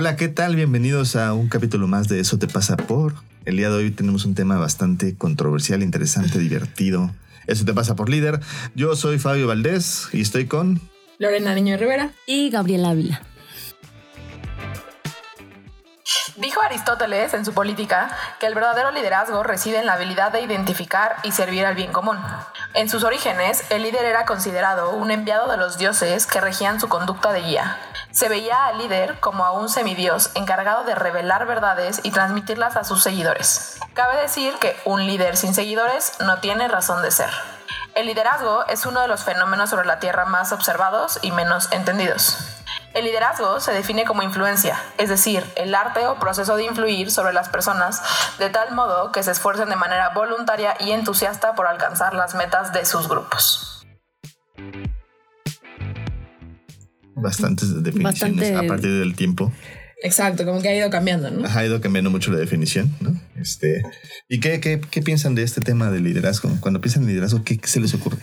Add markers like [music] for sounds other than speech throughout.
Hola, ¿qué tal? Bienvenidos a un capítulo más de Eso te pasa por. El día de hoy tenemos un tema bastante controversial, interesante, [laughs] divertido. Eso te pasa por líder. Yo soy Fabio Valdés y estoy con... Lorena Niño Rivera. Y Gabriela Ávila. Dijo Aristóteles en su política que el verdadero liderazgo reside en la habilidad de identificar y servir al bien común. En sus orígenes, el líder era considerado un enviado de los dioses que regían su conducta de guía. Se veía al líder como a un semidios encargado de revelar verdades y transmitirlas a sus seguidores. Cabe decir que un líder sin seguidores no tiene razón de ser. El liderazgo es uno de los fenómenos sobre la Tierra más observados y menos entendidos. El liderazgo se define como influencia, es decir, el arte o proceso de influir sobre las personas de tal modo que se esfuercen de manera voluntaria y entusiasta por alcanzar las metas de sus grupos. Bastantes definiciones a partir del tiempo. Exacto, como que ha ido cambiando, ¿no? Ha ido cambiando mucho la definición, ¿no? Este, ¿Y qué, qué, qué piensan de este tema del liderazgo? Cuando piensan en liderazgo, ¿qué, se les ocurre?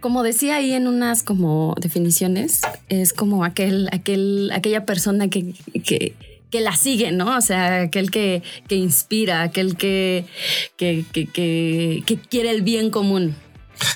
Como decía ahí en unas como definiciones, es como aquel, aquel, aquella persona que, que, que la sigue, ¿no? O sea, aquel que, que inspira, aquel que, que, que, quiere el bien común.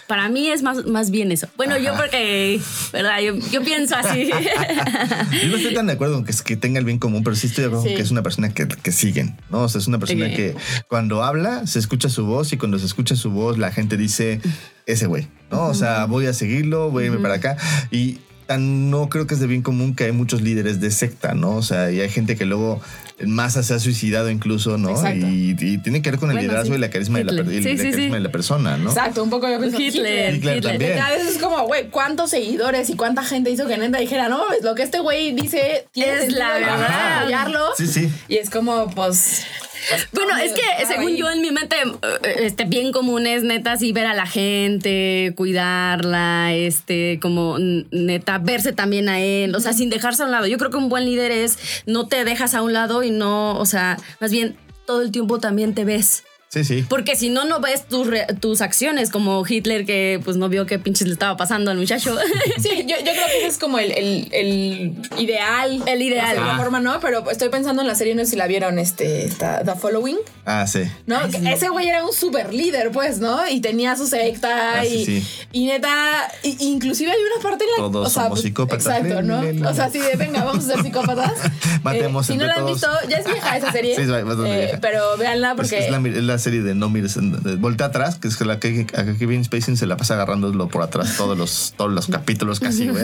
Para mí es más, más bien eso. Bueno, yo porque, ¿verdad? Yo, pienso así. [laughs] yo no estoy tan de acuerdo con que, que tenga el bien común, pero sí estoy de acuerdo con que es una persona que, que, siguen, ¿no? O sea, es una persona que cuando habla se escucha su voz y cuando se escucha su voz la gente dice, ese güey, ¿no? O sea, voy a seguirlo, voy a irme para acá. Y no creo que es de bien común que hay muchos líderes de secta, ¿no? O sea, y hay gente que luego en masa se ha suicidado incluso, ¿no? Y, tiene que ver con el liderazgo y la carisma, de la, de la, persona, ¿no? Exacto, un poco yo pienso Hitler. Hitler, también. A veces es como, güey, ¿cuántos seguidores y cuánta gente hizo que neta dijera, no, lo que este güey dice es la verdad. apoyarlo? Sí, sí. Y es como, pues [laughs] bueno, es que según yo en mi mente, eh, este, bien común es neta así ver a la gente, cuidarla, este, como neta verse también a él, o sea, sin dejarse a un lado. Yo creo que un buen líder es no te dejas a un lado y no, o sea, más bien todo el tiempo también te ves. Sí, sí. Porque si no, no ves tus, tus acciones, como Hitler que pues no vio qué pinches le estaba pasando al muchacho. [laughs] Sí, yo, yo creo que ese es como el, el, el ideal. El ideal. De alguna forma, ¿no? Pero estoy pensando en la serie, no sé si la vieron, este, The Following. Ah, sí. ¿No? Ese güey era un super líder, pues, ¿no? Y tenía su secta ah, y, sí. y neta, inclusive hay una parte en la Todos o sea, somos psicópatas. Exacto, ¿no? O sea, sí, de venga, vamos a ser psicópatas. [laughs] Matemos eh, Si no la han visto, ya es vieja esa serie. [laughs] Sí, es bastante eh, Pero véanla porque... Es, la, es la serie de No Mires voltea atrás, que es que la que a Kevin Spacey se la pasa agarrándolo por atrás todos los, todos los capítulos casi, güey.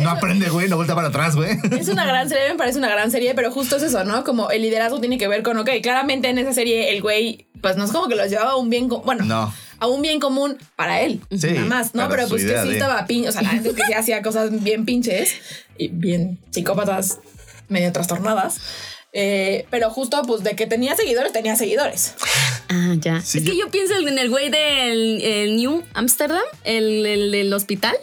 no aprende, güey, no vuelta para atrás, güey. Es una gran serie, me parece una gran serie, pero justo es eso, ¿no? Como el liderazgo tiene que ver con, ok, claramente en esa serie el güey, pues no es como que los llevaba a un bien, bueno, no a un bien común para él. Sí, nada más, ¿no? Pero pues que sí estaba pinche, o sea, la gente que sí hacía cosas bien pinches y bien psicópatas, medio trastornadas. Eh, pero justo, pues, de que tenía seguidores, tenía seguidores. Ah, ya. es que yo pienso en el güey del New Amsterdam, el, el, hospital.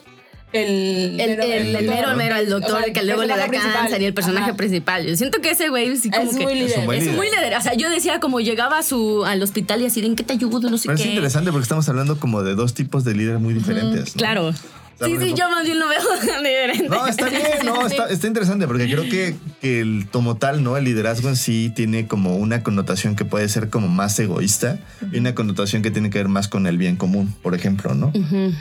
El, el, el, el mero, mero, el doctor que luego le da cáncer y el personaje principal. Yo siento que ese güey sí como es que muy líder. Es, muy líder. O sea, yo decía como llegaba a su, al hospital y así, ¿en qué te ayudo? No sé Pero qué. Es interesante porque estamos hablando como de dos tipos de líderes muy diferentes. Claro. Sí, sí, yo más bien lo veo [laughs] diferente. No, está bien, no, está, está, interesante porque creo que, que el como tal, ¿no? El liderazgo en sí tiene como una connotación que puede ser como más egoísta y una connotación que tiene que ver más con el bien común, por ejemplo, ¿no?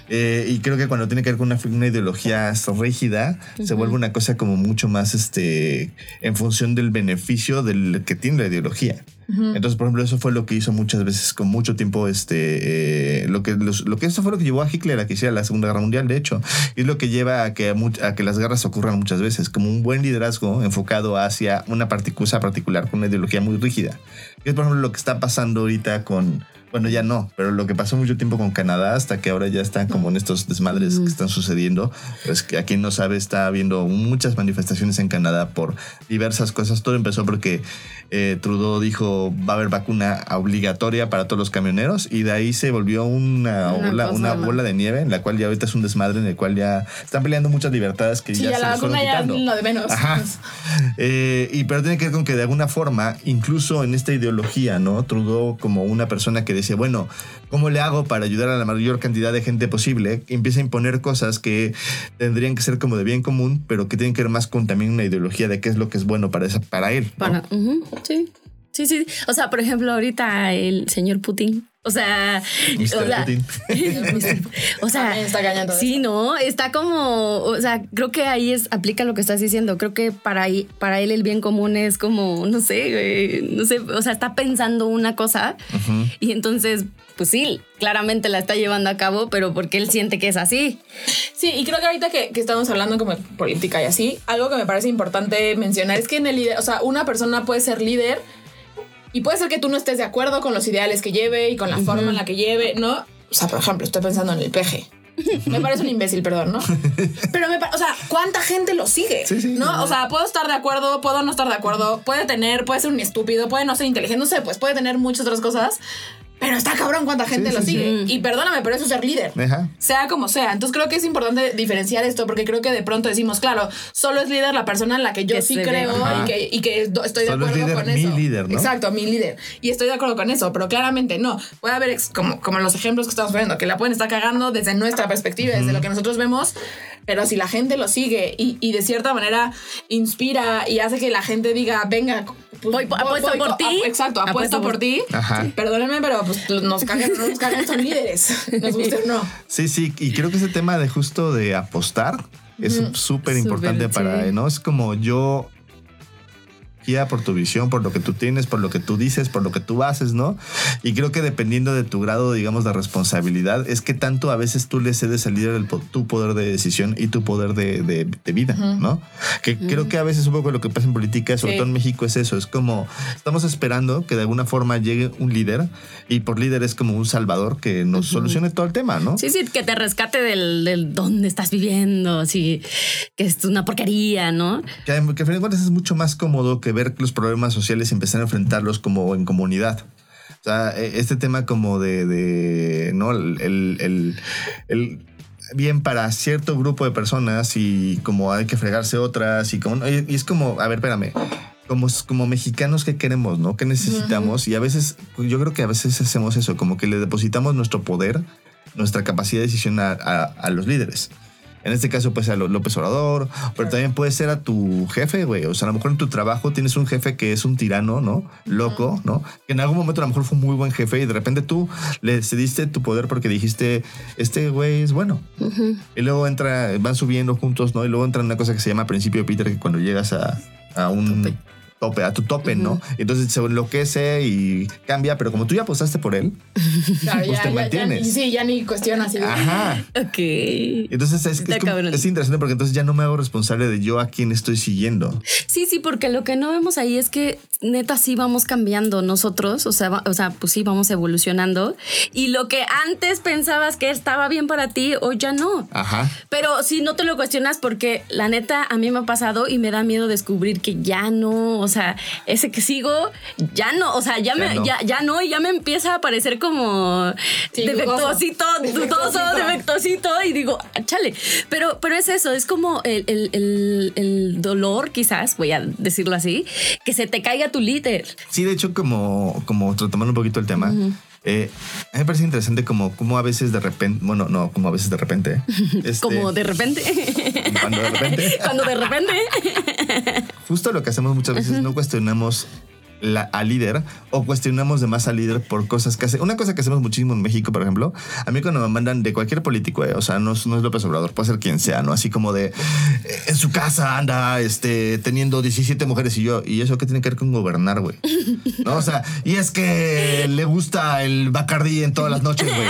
eh, y creo que cuando tiene que ver con una, una ideología rígida, se vuelve una cosa como mucho más este en función del beneficio del que tiene la ideología. Entonces, por ejemplo, eso fue lo que hizo muchas veces con mucho tiempo, este, eh, lo que lo que eso fue lo que llevó a Hitler a que hiciera la Segunda Guerra Mundial, de hecho, y es lo que lleva a que, a, que las guerras ocurran muchas veces, como un buen liderazgo enfocado hacia una cosa particular con una ideología muy rígida. Es, por ejemplo, lo que está pasando ahorita con, bueno, ya no, pero lo que pasó mucho tiempo con Canadá hasta que ahora ya están como en estos desmadres que están sucediendo. Pues que a quien no sabe, está habiendo muchas manifestaciones en Canadá por diversas cosas. Todo empezó porque eh, Trudeau dijo va a haber vacuna obligatoria para todos los camioneros y de ahí se volvió una, una, bola, de nieve en la cual ya ahorita es un desmadre en el cual ya están peleando muchas libertades que ya, se la vacuna ya lo de menos. Ajá. Eh, y pero tiene que ver con que de alguna forma, incluso en esta ideología, ¿no? Trudeau como una persona que dice, bueno, ¿cómo le hago para ayudar a la mayor cantidad de gente posible? Empieza a imponer cosas que tendrían que ser como de bien común, pero que tienen que ver más con también una ideología de qué es lo que es bueno para, esa, para él. Para, sí. Sí, sí. O sea, por ejemplo, ahorita el señor Putin. O sea, Mr. o sea, [laughs] Putin. o sea, También está sí, eso. no, está como, o sea, creo que ahí es aplica lo que estás diciendo. Creo que para ahí- para él el bien común es como, no sé, no sé, o sea, está pensando una cosa y entonces, pues sí, claramente la está llevando a cabo, pero porque él siente que es así. Sí, y creo que ahorita que, que estamos hablando como de política y así, algo que me parece importante mencionar es que en el líder, o sea, una persona puede ser líder y puede ser que tú no estés de acuerdo con los ideales que lleve y con la forma en la que lleve, ¿no? O sea, por ejemplo, estoy pensando en el peje. [laughs] Me parece un imbécil, perdón, ¿no? Pero me o sea, ¿cuánta gente lo sigue? Sí, sí. ¿No? O sea, puedo estar de acuerdo, puedo no estar de acuerdo, puede tener, puede ser un estúpido, puede no ser inteligente, no sé, pues puede tener muchas otras cosas, pero está cabrón cuánta gente Sí, lo sí, sigue. Y perdóname, pero eso es ser líder Ajá. sea como sea. Entonces creo que es importante diferenciar esto porque creo que de pronto decimos, claro, solo es líder la persona en la que yo Que sí creo y que, y que estoy Solo de es acuerdo líder con mi eso. líder, ¿no? Exacto, mi líder. Y estoy de acuerdo con eso, pero claramente no. Puede haber, como, como los ejemplos que estamos poniendo, que la pueden estar cagando desde nuestra perspectiva, desde lo que nosotros vemos, pero si la gente lo sigue y, y de cierta manera inspira y hace que la gente diga, venga, pues, Voy- apuesto por co- ti. exacto, apuesto, Apuesto por por- ti. Ajá. Perdónenme, pero pues nos cagan, no nos cagan, son líderes. Nos guste o no. Sí, sí, y creo que ese tema de justo de apostar es súper importante para, sí. ¿no? Es como yo guía por tu visión, por lo que tú tienes, por lo que tú dices, por lo que tú haces, ¿no? Y creo que dependiendo de tu grado, digamos, de responsabilidad, es que tanto a veces tú le cedes al líder el tu poder de decisión y tu poder de, de- de vida, ¿no? Que creo que a veces un poco lo que pasa en política, sobre Sí. todo en México, es eso. Es como estamos esperando que de alguna forma llegue un líder y por líder es como un salvador que nos solucione todo el tema, ¿no? Sí, sí, que te rescate del, del dónde estás viviendo, así, que es una porquería, ¿no? Que, que a fin de cuentas es mucho más cómodo que ver los problemas sociales y empezar a enfrentarlos como en comunidad. O sea, e- este tema como de, de, ¿no? El, el- el- el bien para cierto grupo de personas y como hay que fregarse otras y como y es como, a ver, espérame. Como, como mexicanos, ¿qué queremos, no? ¿Qué necesitamos? Y a veces, yo creo que a veces hacemos eso, como que le depositamos nuestro poder, nuestra capacidad de decisión a, a- a los líderes. En este caso puede ser a Ló- López Obrador, pero también puede ser a tu jefe, güey. O sea, a lo mejor en tu trabajo tienes un jefe que es un tirano, ¿no? Loco, ¿no? Que en algún momento a lo mejor fue un muy buen jefe y de repente tú le cediste tu poder porque dijiste, este güey es bueno. Y luego entra, van subiendo juntos, ¿no? Y luego entra una cosa que se llama principio de Peter, que cuando llegas a, a un Tope. a tu tope, ¿no? Entonces se enloquece y cambia, pero como tú ya apostaste por él, [laughs] Claro, Pues te mantienes. sí, ya ni cuestionas. ajá. Ok. Entonces es, es como- es interesante porque entonces ya no me hago responsable de yo a quién estoy siguiendo. Sí, sí, porque lo que no vemos ahí es que neta sí vamos cambiando nosotros, o sea, va- o sea, pues sí vamos evolucionando y lo que antes pensabas que estaba bien para ti hoy ya no. Ajá. Pero si no te lo cuestionas porque la neta a mí me ha pasado y me da miedo descubrir que ya no, o sea, ese que sigo ya no, o sea, ya, Ya me no. ya, ya no y ya me empieza a parecer como Sí, [laughs] defectuosito, dudoso. Defectuosito. y digo, "Ah, chale, pero pero es eso, es como el, el- el- el dolor quizás, voy a decirlo así, que se te caiga tu líder. Sí, de hecho, como, como retomando un poquito el tema, eh, a mí me parece interesante como, como a veces de repente, bueno, no, como a veces de repente. [laughs] este, Como de repente. [laughs] Cuando de repente. Cuando de repente. Justo lo que hacemos muchas veces, no cuestionamos la, al líder o cuestionamos de más al líder por cosas que hace. Una cosa que hacemos muchísimo en México, por ejemplo, a mí cuando me mandan de cualquier político, eh, o sea, no, es- no es López Obrador, puede ser quien sea, ¿no? Así como de eh, en su casa anda este, teniendo 17 mujeres y yo, ¿y eso qué tiene que ver con gobernar, güey? ¿No? O sea, y es que le gusta el Bacardí en todas las noches, güey.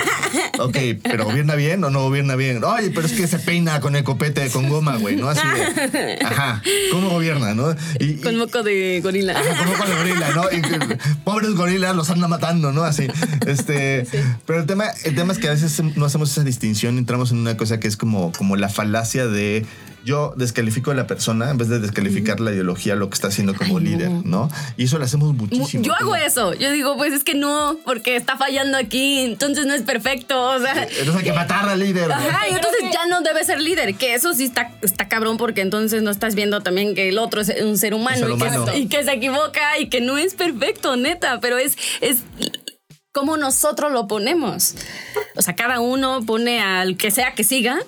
Ok, pero ¿gobierna bien o no gobierna bien? Oye, pero es que se peina con el copete con goma, güey, ¿no? Así de, ajá, ¿cómo gobierna, no? Y, Con moco de gorila. Ajá, con el gorila, ¿no? Y que, pobres gorilas los anda matando, ¿no? Así. Este, pero el tema, el tema es que a veces no hacemos esa distinción, entramos en una cosa que es como, como la falacia de yo descalifico a la persona en vez de descalificar la ideología, lo que está haciendo como Ay, líder, ¿no? Y eso lo hacemos Mu- muchísimo. Yo hago eso. Yo digo, pues es que no, porque está fallando aquí, entonces no es perfecto. O sea. Entonces hay que matar al líder. Ajá, y entonces que- ya no debe ser líder, que eso sí está, está cabrón porque entonces no estás viendo también que el otro es un ser humano, Un ser y, que, humano. y que se equivoca y que no es perfecto, neta, pero es, es cómo nosotros lo ponemos. O sea, cada uno pone al que sea que siga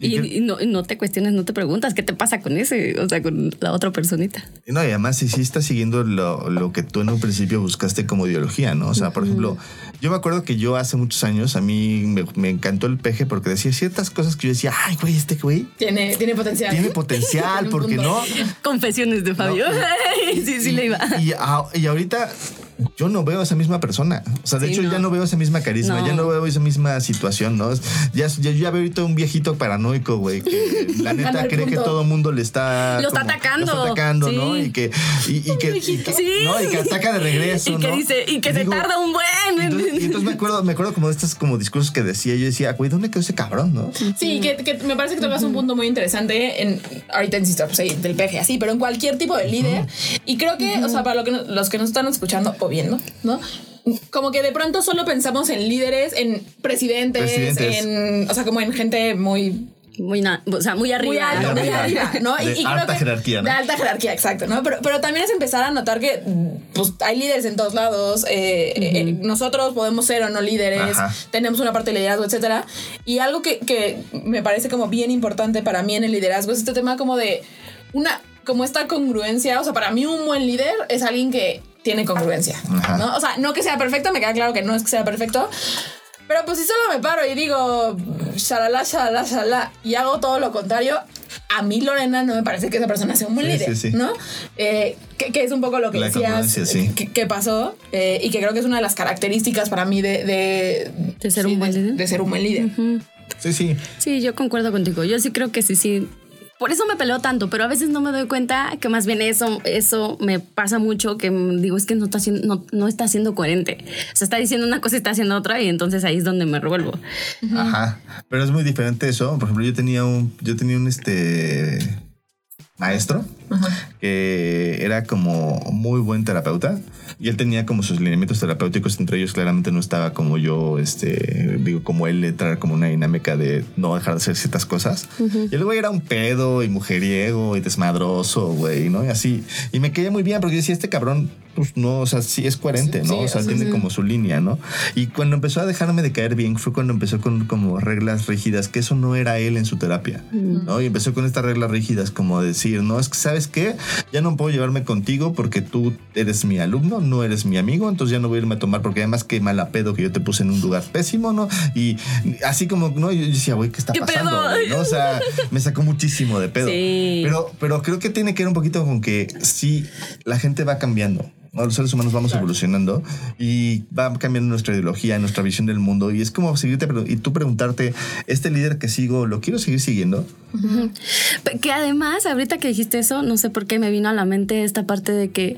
y, no, te cuestiones, no te preguntas qué te pasa con ese, o sea, con la otra personita. No, y además si sí estás siguiendo lo, que tú en un principio buscaste como ideología, ¿no? O sea, por ejemplo, yo me acuerdo que yo hace muchos años a mí me, encantó el peje porque decía ciertas cosas que yo decía, ay, güey, este güey. Tiene, tiene potencial. Tiene potencial, [laughs] porque no. Confesiones de Fabio. [laughs] sí, sí, le iba. Y, y ahorita yo no veo a esa misma persona. O sea, de hecho, ya no veo esa misma carisma, ya no veo esa misma situación, ¿no? Ya, ya, ya veo ahorita un viejito paranoico, güey, que [laughs] la neta cree que todo el mundo le está. Lo está atacando. Lo está atacando, ¿no? Y que. Y, que, ¿no? y que ataca de regreso. [laughs] Y que dice, y que se tarda un buen. Y entonces, me acuerdo, me acuerdo como de estos como discursos que decía, yo decía, güey, ¿dónde quedó ese cabrón, no? Sí, que, que me parece que tocas un punto muy interesante en ahorita en pues, del peje, así, pero en cualquier tipo de líder. Y creo que, o sea, para lo que, los que nos están escuchando, viendo, ¿no? Como que de pronto solo pensamos en líderes, en presidentes, en, o sea, como en gente muy muy, o sea, muy arriba. Muy, arriba, ¿no? De alta jerarquía, De alta jerarquía, exacto, ¿no? Pero, pero también es empezar a notar que pues, hay líderes en todos lados. Eh, eh, nosotros podemos ser o no líderes, tenemos una parte de liderazgo, etcétera. Y algo que, que me parece como bien importante para mí en el liderazgo es este tema como de una como esta congruencia, o sea, para mí un buen líder es alguien que tiene congruencia, ¿no? O sea, no que sea perfecto, me queda claro que no es que sea perfecto, pero pues si solo me paro y digo, shalala, shalala, shalala, y hago todo lo contrario, a mí Lorena no me parece que esa persona sea un buen líder, ¿no? Eh, que, es un poco lo que decías que, pasó eh, y que creo que es una de las características para mí de, de, ser un buen líder. De ser un buen líder. Sí, sí. Sí, yo concuerdo contigo. Yo sí creo que sí, sí por eso me peleo tanto, pero a veces no me doy cuenta que más bien eso, eso me pasa mucho, que digo, es que no está, siendo, no, está siendo coherente. O sea, está diciendo una cosa y está haciendo otra y entonces ahí es donde me revuelvo. Ajá. Pero es muy diferente eso. Por ejemplo, yo tenía un, yo tenía un este maestro que era como muy buen terapeuta y él tenía como sus lineamientos terapéuticos entre ellos claramente no estaba como yo este digo como él entrar como una dinámica de no dejar de hacer ciertas cosas. Y el güey era un pedo y mujeriego y desmadroso güey no y así. Y me quedé muy bien porque decía este cabrón pues no, o sea, sí es coherente, ¿no? o sea, tiene como su línea, ¿no? Y cuando empezó a dejarme de caer bien fue cuando empezó con como reglas rígidas, que eso no era él en su terapia, ¿no? Y empezó con estas reglas rígidas como decir, no, es que, ¿sabes qué? Ya no puedo llevarme contigo porque tú eres mi alumno, no eres mi amigo, entonces ya no voy a irme a tomar porque además qué mala pedo que yo te puse en un lugar pésimo, ¿no? Y así como, ¿no? Yo decía, güey, ¿qué está pasando? ¿no? O sea, me sacó muchísimo de pedo. Pero, pero creo que tiene que ver un poquito con que sí, la gente va cambiando los seres humanos vamos evolucionando y va cambiando nuestra ideología, nuestra visión del mundo. Y es como seguirte y tú preguntarte, ¿este líder que sigo lo quiero seguir siguiendo? Que además, ahorita que dijiste eso, no sé por qué me vino a la mente esta parte de que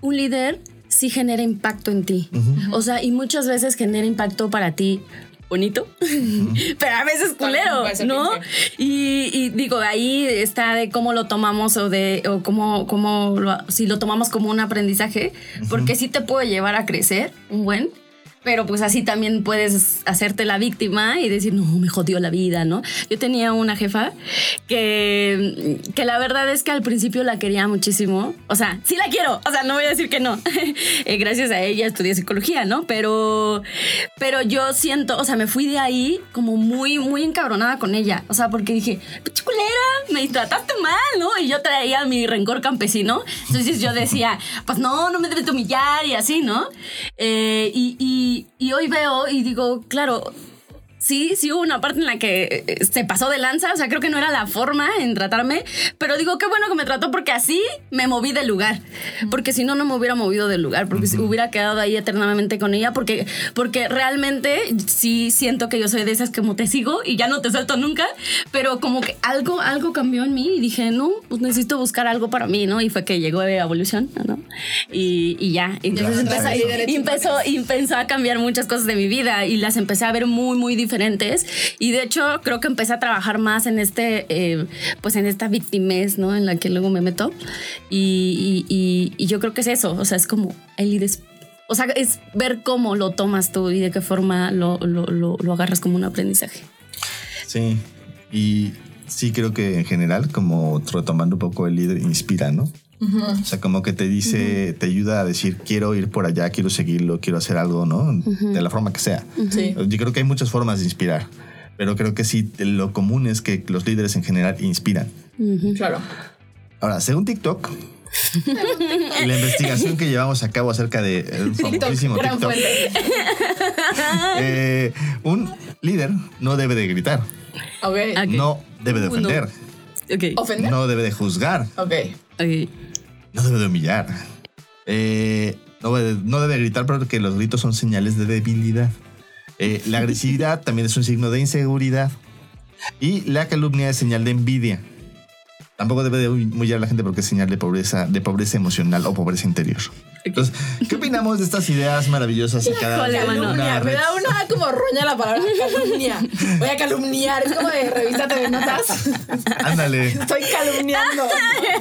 un líder sí genera impacto en ti. O sea, y muchas veces genera impacto para ti bonito, [laughs] pero a veces culero, ¿no? Y, digo, ahí está de cómo lo tomamos o de o cómo, cómo si lo tomamos como un aprendizaje, porque sí te puede llevar a crecer un buen pero pues así también puedes hacerte la víctima y decir, no, me jodió la vida, ¿no? Yo tenía una jefa que, que la verdad es que al principio la quería muchísimo, o sea, sí la quiero, o sea, no voy a decir que no, [laughs] eh, gracias a ella estudié psicología, ¿no? Pero, pero yo siento, o sea, me fui de ahí como muy, muy encabronada con ella, o sea, porque dije, culera, me trataste mal, ¿no? Y yo traía mi rencor campesino, entonces yo decía, pues no, no me debes humillar y así, ¿no? Eh, y y, hoy veo y digo, claro, sí, sí hubo una parte en la que eh, se pasó de lanza, o sea, creo que no era la forma en tratarme, pero digo, qué bueno que me trató porque así me moví del lugar, porque si no, no me hubiera movido del lugar, porque si hubiera quedado ahí eternamente con ella, porque, porque realmente sí siento que yo soy de esas como te sigo y ya no te suelto nunca, pero como que algo, algo cambió en mí y dije, no, pues necesito buscar algo para mí, ¿no? Y fue que llegó de evolución, ¿no? Y, y ya, entonces empezó, empezó, empezó a cambiar muchas cosas de mi vida y las empecé a ver muy, muy diferentes Y de hecho, creo que empecé a trabajar más en este, eh, pues en esta victimez, ¿no? En la que luego me meto. Y, yo creo que es eso. O sea, es como el o sea, es ver cómo lo tomas tú y de qué forma lo, lo, lo agarras como un aprendizaje. Sí. Y sí creo que en general, como retomando un poco el líder, inspira, ¿no? O sea, como que te dice, te ayuda a decir, quiero ir por allá, quiero seguirlo, quiero hacer algo, ¿no? De la forma que sea. Sí. Yo creo que hay muchas formas de inspirar, pero creo que sí, lo común es que los líderes en general inspiran. Claro. Ahora, según TikTok, y [laughs] la investigación que llevamos a cabo acerca de el famosísimo gran TikTok, [laughs] eh, un líder no debe de gritar, Ok. Ok. no debe de Uh, no. ofender, Ok. ¿Ofender? no debe de juzgar, Ok. No debe de humillar, eh, no, debe, no debe gritar porque los gritos son señales de debilidad. Eh, la [laughs] agresividad también es un signo de inseguridad y la calumnia es señal de envidia. Tampoco debe de humillar a la gente porque es señal de pobreza, de pobreza emocional o pobreza interior. Entonces, ¿qué opinamos de estas ideas maravillosas y cada Híjole, mano. una Calumnia. Me da una como roña la palabra calumnia. Voy a calumniar. Es como de revista TV Notas. Ándale, Estoy calumniando.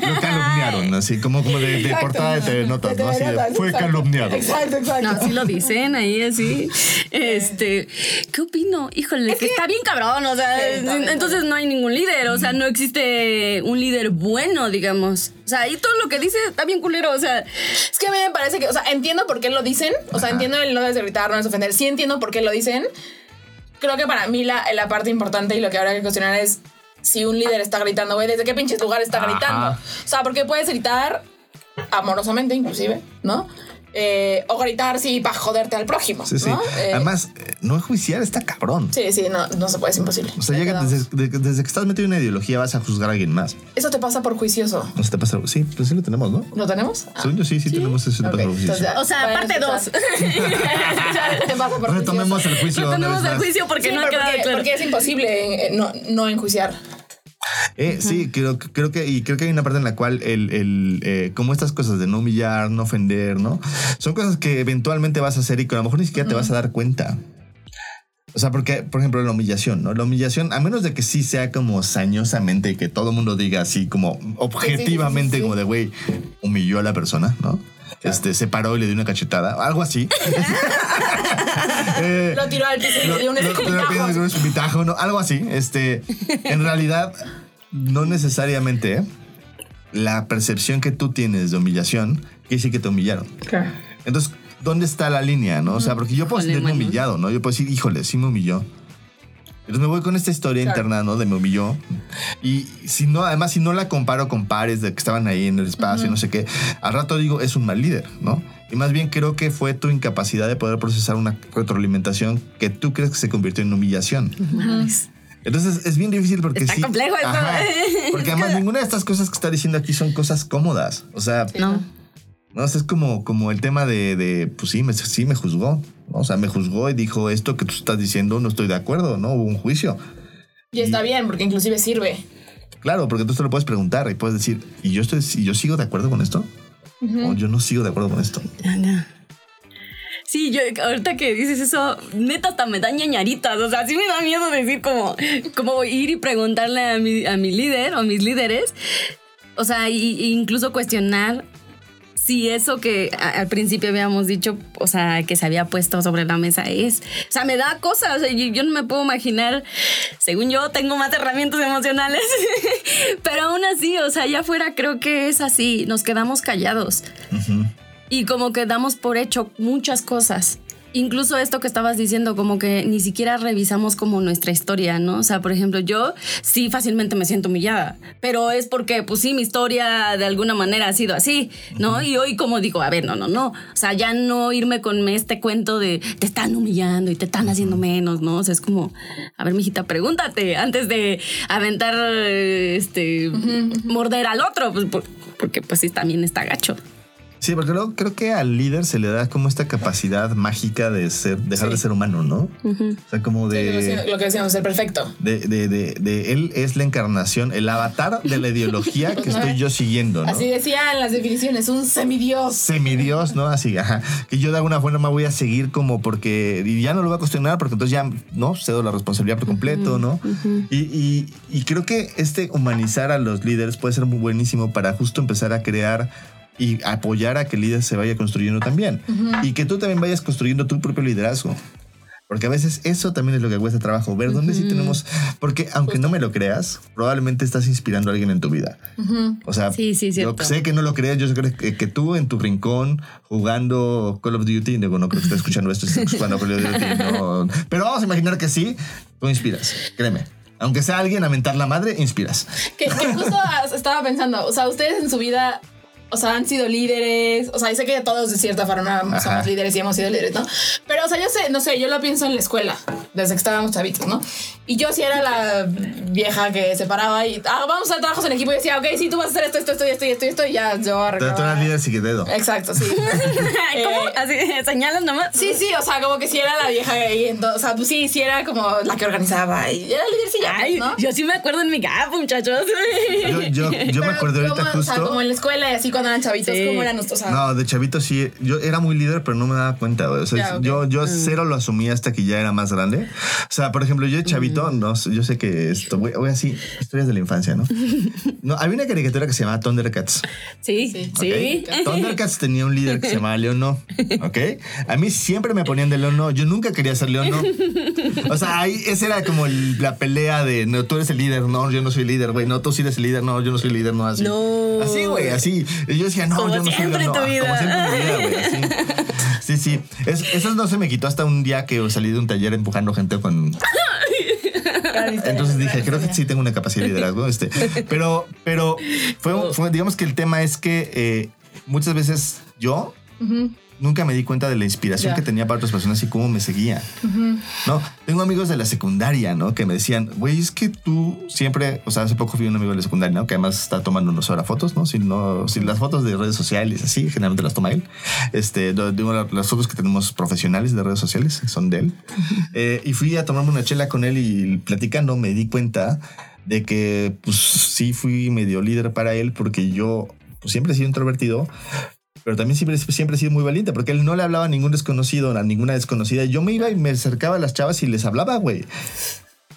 lo calumniaron, así como, como de, portada de TV Notas, ¿no? Así de, fue exacto. calumniado. Exacto, exacto. No, sí lo dicen ahí así. Este, ¿qué opino? Híjole, que, está bien cabrón, o sea, Sí, está bien entonces no hay ningún líder, o sea, no existe un líder bueno, digamos. O sea, ahí todo lo que dice está bien culero, o sea, Es que a mí me parece que, o sea, entiendo por qué lo dicen. O sea, entiendo el no debes de gritar, no debes ofender. Sí entiendo por qué lo dicen. Creo que para mí la, la parte importante y lo que habrá que cuestionar es si un líder está gritando, güey, ¿desde qué pinches lugar está Ajá. gritando? O sea, porque puedes gritar amorosamente, inclusive, ¿no? Eh, o gritar, sí, para joderte al prójimo, Sí, sí. ¿no? Eh, Además, no enjuiciar está cabrón. Sí, sí, no, no se puede, es imposible. O sea, Ya llega desde, de- desde que estás metido en una ideología vas a juzgar a alguien más. Eso te pasa por juicioso. No se te pasa. Sí, pues sí lo tenemos, ¿no? ¿Lo tenemos? Ah. Según yo sí, sí, tenemos ese Ok, paso entonces ya. o sea, parte dos. [laughs] te pasa por Retomemos juicioso. el juicio. Retomemos el juicio porque Sí, no ha quedado porque, claro. porque es imposible eh, no, no enjuiciar. Eh, sí, creo, creo que, y creo que hay una parte en la cual el, el eh, como estas cosas de no humillar, no ofender, ¿no? Son cosas que eventualmente vas a hacer y que a lo mejor ni siquiera te vas a dar cuenta. O sea, porque, por ejemplo, la humillación, ¿no? La humillación, a menos de que sí sea como sañosamente y que todo el mundo diga así como objetivamente, sí, sí, sí. como de, güey, humilló a la persona, ¿no? Este, se paró y le dio una cachetada, algo así. [laughs] [laughs] Eh, Lo tiró al piso y le dio un escupitajo, ¿no? Algo así. Este, en realidad, no necesariamente la percepción que tú tienes de humillación quiere decir que te humillaron. Claro. Entonces, ¿dónde está la línea, no? O sea, porque yo puedo sentirme humillado, ¿no? Yo puedo decir, híjole, sí me humilló. Entonces me voy con esta historia Claro. interna, ¿no? De me humilló. Y si no, además, si no la comparo con pares de que estaban ahí en el espacio y no sé qué, al rato digo, es un mal líder, ¿no? Y más bien creo que fue tu incapacidad de poder procesar una retroalimentación que tú crees que se convirtió en humillación. Entonces es bien difícil porque Está sí. complejo esto. [laughs] porque además ninguna de estas cosas que está diciendo aquí son cosas cómodas. O sea, No. no, o sea, es como, como el tema de, de, pues sí, me, sí me juzgó. ¿no? O sea, me juzgó y dijo esto que tú estás diciendo, no estoy de acuerdo, ¿no? Hubo un juicio. Y está bien, porque inclusive sirve. Claro, porque tú te lo puedes preguntar y puedes decir, ¿y yo, estoy, y yo sigo de acuerdo con esto? O yo no sigo de acuerdo con esto. Sí, yo ahorita que dices eso, neta hasta me da ñañaritas. O sea, sí me da miedo decir como, como ir y preguntarle a mi, a mi líder o mis líderes. O sea, y, y incluso cuestionar si eso que al principio habíamos dicho, o sea, que se había puesto sobre la mesa es. O sea, me da cosas. O sea, yo, yo no me puedo imaginar, según yo, tengo más herramientas emocionales. [laughs] Pero aún así, o sea, allá afuera creo que es así. Nos quedamos callados. Y como que damos por hecho muchas cosas. Incluso esto que estabas diciendo, como que ni siquiera revisamos como nuestra historia, ¿no? O sea, por ejemplo, yo sí fácilmente me siento humillada, pero es porque, pues sí, mi historia de alguna manera ha sido así, ¿no? Y hoy como digo, a ver, no, no, no. O sea, ya no irme con este cuento de te están humillando y te están haciendo menos, ¿no? O sea, es como, a ver, mijita, pregúntate antes de aventar, este, morder al otro, pues, por- porque pues sí, también está gacho. Sí, porque luego creo que al líder se le da como esta capacidad mágica de ser, dejar Sí. de ser humano, ¿no? O sea, como Sí, lo de... decíamos- lo que decíamos, ser perfecto. De, de, de, de él es la encarnación, el avatar de la ideología que estoy yo siguiendo, ¿no? Así decían las definiciones, un semidios. semidios, ¿no? Así, ajá. Que yo de alguna forma voy a seguir como porque. Y ya no lo voy a cuestionar porque entonces ya, ¿no? Cedo la responsabilidad por completo, ¿no? y, y- y creo que este humanizar a los líderes puede ser muy buenísimo para justo empezar a crear y apoyar a que el líder se vaya construyendo también. Y que tú también vayas construyendo tu propio liderazgo. Porque a veces eso también es lo que cuesta trabajo, ver dónde sí tenemos, porque aunque no me lo creas, probablemente estás inspirando a alguien en tu vida. O sea, Sí, sí, yo sé que no lo creas, yo sé que, que tú en tu rincón jugando Call of Duty, digo, no creo que estés escuchando esto, estás jugando Call of Duty, no. pero vamos a imaginar que sí, tú inspiras, créeme. Aunque sea alguien a mentar la madre, inspiras. Que, que justo [laughs] estaba pensando, o sea, ustedes en su vida, o sea, han sido líderes, o sea, sé que todos de cierta forma Ajá. somos líderes y hemos sido líderes, ¿no? Pero, o sea, yo sé, no sé, yo lo pienso en la escuela, desde que estábamos chavitos, ¿no? Y yo sí era la vieja que se paraba y, ah, vamos a hacer trabajos en equipo y decía, ok, sí, tú vas a hacer esto, esto, esto, y esto, y esto, y esto, y ya yo Tú, tú arreglaba. eras líder psiquededo. Exacto, sí. [laughs] [laughs] ¿Cómo? Eh, Así, [laughs] señalas nomás. Sí, sí, o sea, como que sí era la vieja ahí, entonces, o sea, pues sí, sí era como la que organizaba y era líder, sí, ya, Ay, ¿no? yo sí me acuerdo en mi casa, muchachos. Yo, yo, yo me acuerdo ahorita como, O sea, justo. como en la escuela y así cuando eran chavitos, Sí. ¿cómo eran nuestros? O sea, No, de chavito sí. Yo era muy líder, pero no me daba cuenta, güey. O sea, yo, yo cero lo asumí hasta que ya era más grande. O sea, por ejemplo, yo de chavito, no, sé, yo sé que esto, güey, güey, así, historias de la infancia, ¿no? [laughs] No, había una caricatura que se llamaba Thundercats. Sí, Sí. Thundercats tenía un líder que se llamaba León No, ¿ok? A mí siempre me ponían de León No. Yo nunca quería ser León No. O sea, ahí esa era como el- la pelea de, no, tú eres el líder, no, yo no soy líder, güey, no, tú sí eres el líder, no, yo no soy líder, no, así. No. Así, güey, así. Y yo decía, no, Como yo no soy siempre en tu no. vida. Como siempre mi vida, güey. Sí, sí. Es- eso no se me quitó hasta un día que salí de un taller empujando gente con, entonces dije, creo que sí tengo una capacidad de liderazgo. Este. Pero, pero fue, fue- digamos que el tema es que eh, muchas veces yo nunca me di cuenta de la inspiración que tenía para otras personas y cómo me seguía. No, tengo amigos de la secundaria, ¿no? Que me decían, güey, es que tú siempre, o sea, hace poco fui un amigo de la secundaria, ¿no? Que además está tomándonos ahora fotos, ¿no? Si no, si las fotos de redes sociales, así, generalmente las toma él. Este, digo, la- las fotos que tenemos profesionales de redes sociales son de él. Eh, y fui a tomarme una chela con él y platicando me di cuenta de que, pues, sí fui medio líder para él porque yo, pues, siempre he sido introvertido, pero también siempre, siempre he sido muy valiente porque él no le hablaba a ningún desconocido, a ninguna desconocida. Yo me iba y me acercaba a las chavas y les hablaba, güey.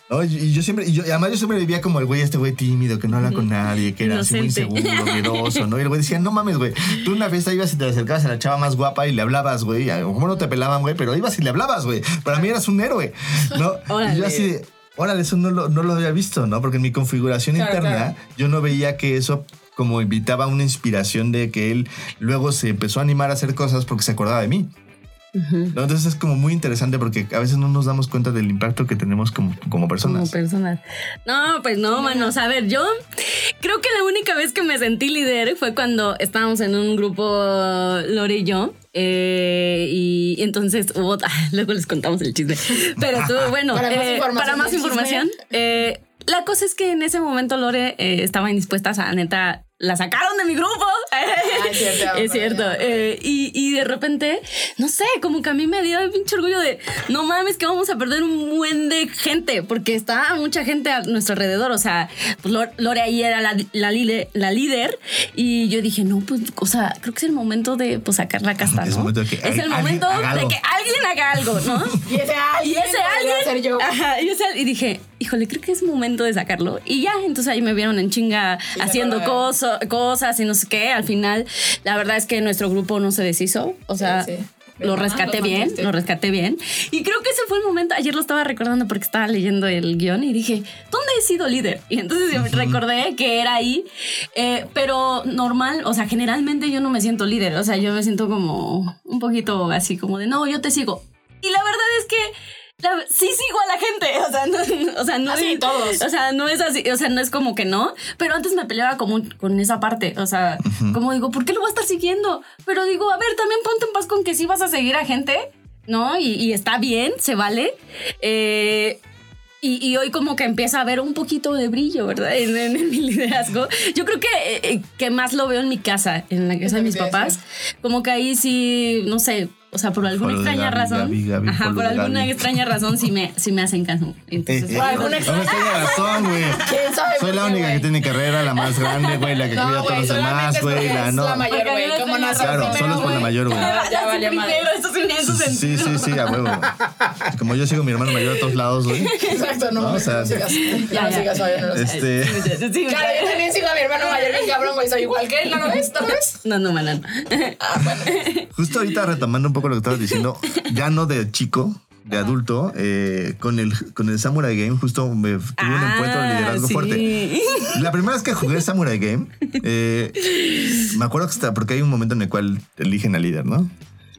¿No? Y yo siempre, y yo, además yo siempre vivía como el güey, este güey tímido, que no habla con nadie, que era así muy inseguro, [laughs] miedoso, ¿no? Y el güey decía, no mames, güey, tú en una fiesta ibas y te acercabas a la chava más guapa y le hablabas, güey. A lo mejor no te pelaban, güey, pero ibas y le hablabas, güey. Para mí eras un héroe, ¿no? Y yo así de, órale, eso no lo, no lo había visto, ¿no? Porque en mi configuración Claro, interna claro. yo no veía que eso como invitaba una inspiración de que él luego se empezó a animar a hacer cosas porque se acordaba de mí. ¿no? Entonces es como muy interesante porque a veces no nos damos cuenta del impacto que tenemos como, como Como personas. personas. No, pues no, manos. A ver, yo creo que la única vez que me sentí líder fue cuando estábamos en un grupo, Lore y yo. eh, y entonces hubo. [laughs] luego les contamos el chisme. Pero estuvo [laughs] bueno. Para más eh, información para más información. eh, la cosa es que en ese momento Lore eh, estaba indispuesta, o sea, neta, la sacaron de mi grupo. es cierto, [laughs] es cierto. eh, y, y de repente, no sé, como que a mí me dio el pinche orgullo de, no mames, que vamos a perder un buen de gente, porque estaba mucha gente a nuestro alrededor. O sea, pues Lore, Lore ahí era la, la, líder. Y yo dije, no, pues, o sea, creo que es el momento de pues, sacar la casta, Es el ¿no? momento de que es alguien- el momento haga de algo. que alguien haga algo, ¿no? [laughs] Y ese Y alguien ese podría alguien. ser yo. Ajá, y, ese- y dije, híjole, creo que es momento de sacarlo. Y ya, entonces ahí me vieron en chinga haciendo coso- cosas y no sé qué. Al final, la verdad es que nuestro grupo no se deshizo. O sea, sí. lo rescaté lo bien, lo rescaté bien. Y creo que ese fue el momento. Ayer lo estaba recordando porque estaba leyendo el guion y dije, ¿dónde he sido líder? Y entonces yo recordé que era ahí. Eh, pero normal, o sea, generalmente yo no me siento líder. O sea, yo me siento como un poquito así como de, no, yo te sigo. Y la verdad es que la- sí sigo a la gente, [laughs] o sea, no, o sea, no es- todos. o sea, no es así, o sea, no es como que no, pero antes me peleaba como con esa parte, o sea, como digo, ¿por qué lo voy a estar siguiendo? Pero digo, a ver, también ponte en paz con que sí vas a seguir a gente, ¿no? Y, y está bien, se vale. Eh, y, y hoy como que empieza a haber un poquito de brillo, ¿verdad? En, en- en mi liderazgo. Yo creo que, eh, eh, que más lo veo en mi casa, en la casa de mis papás. Como que ahí sí, no sé, o sea, por alguna extraña Gaby, razón. Gaby, Gaby, ajá, por alguna Gaby. extraña razón sí me, sí me hacen caso. Entonces, Eh, eh, Por alguna no me tenga razón, güey. [laughs] ¿Quién sabe Soy la única que tiene carrera, la más grande, güey, la que cuida a No, todos los demás, güey. La no. la mayor, güey. ¿Cómo nació Claro, solo es por la mayor, güey. [laughs] Ya vale madre. Sí, sí, sí, a huevo. Como yo sigo a mi hermano mayor a todos lados, güey. [laughs] Exacto, no, No, o no, sea, sigas. Ya no sigas, no sigas. Este. Sí, Claro, yo también sigo a mi hermano mayor, bien cabrón, güey. Soy igual que él, ¿no lo ves? ¿No ves? No, no. Ah, bueno. Justo ahorita retomando un poco lo que estabas diciendo, [laughs] ya no de chico, de adulto, eh, con, el, con el Samurai Game, justo me tuve un Ah, encuentro de liderazgo sí. fuerte. La primera vez que jugué Samurai Game, eh, me acuerdo que está, porque hay un momento en el cual eligen al líder, ¿no?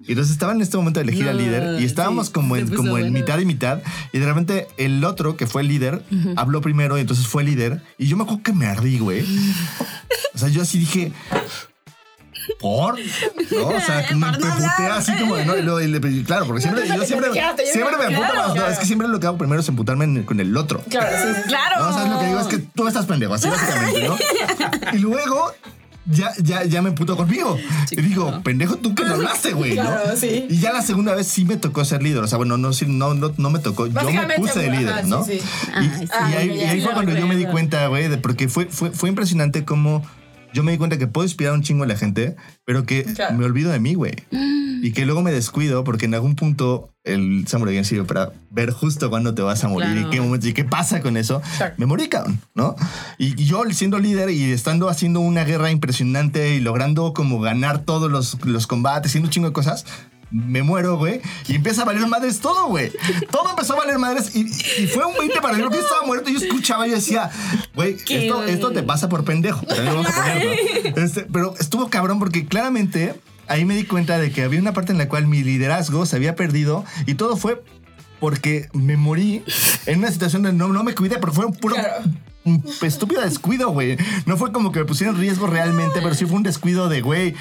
Y entonces estaba en este momento de elegir al No, líder y estábamos sí, como, en, como en mitad y mitad. Y de repente el otro, que fue el líder, habló primero y entonces fue el líder. Y yo me acuerdo que me ardí, güey. O sea, yo así dije, ¿por? ¿No? O sea, me me puteé así como de no. Y luego, y le- claro, porque siempre, yo siempre, yo siempre me creo- emputo. claro, no, claro. es que siempre lo que hago primero es emputarme en- con el otro. Claro, sí, sí. Claro. No, ¿sabes lo que digo? Es que tú estás pendejo, así básicamente, ¿no? [laughs] Y luego ya, ya, ya me puto conmigo. y digo, pendejo, tú que no hablaste, güey, ¿no? Claro, sí. Y ya la segunda vez sí me tocó ser líder. O sea, bueno, no, sí, no, no, no me tocó. Yo me Básicamente, puse de ajá, líder, sí, ¿no? sí. Y, ahí, Ay, y ya, ahí ya, fue cuando yo me di cuenta, güey, de porque fue, fue, fue impresionante cómo yo me di cuenta que puedo inspirar un chingo a la gente, pero que Claro. me olvido de mí, güey. Y que luego me descuido porque en algún punto el Samurai Game sirve para ver justo cuándo te vas a morir Claro. y qué momento y qué pasa con eso. Claro. Me morí, cabrón, ¿no? Y, y yo siendo líder y estando haciendo una guerra impresionante y logrando como ganar todos los, los combates, haciendo un chingo de cosas, me muero, güey, y empieza a valer madres todo, güey. Todo empezó a valer madres y, y fue un 20 para mí. Yo estaba muerto y yo escuchaba y decía, güey, esto, te pasa por pendejo. También vamos a ponerlo. [laughs] Este, pero estuvo cabrón porque claramente ahí me di cuenta de que había una parte en la cual mi liderazgo se había perdido y todo fue porque me morí en una situación donde no, no me cuidé, pero fue un puro Claro. un estúpido descuido, güey. No fue como que me pusieron en riesgo realmente, pero sí fue un descuido de, güey,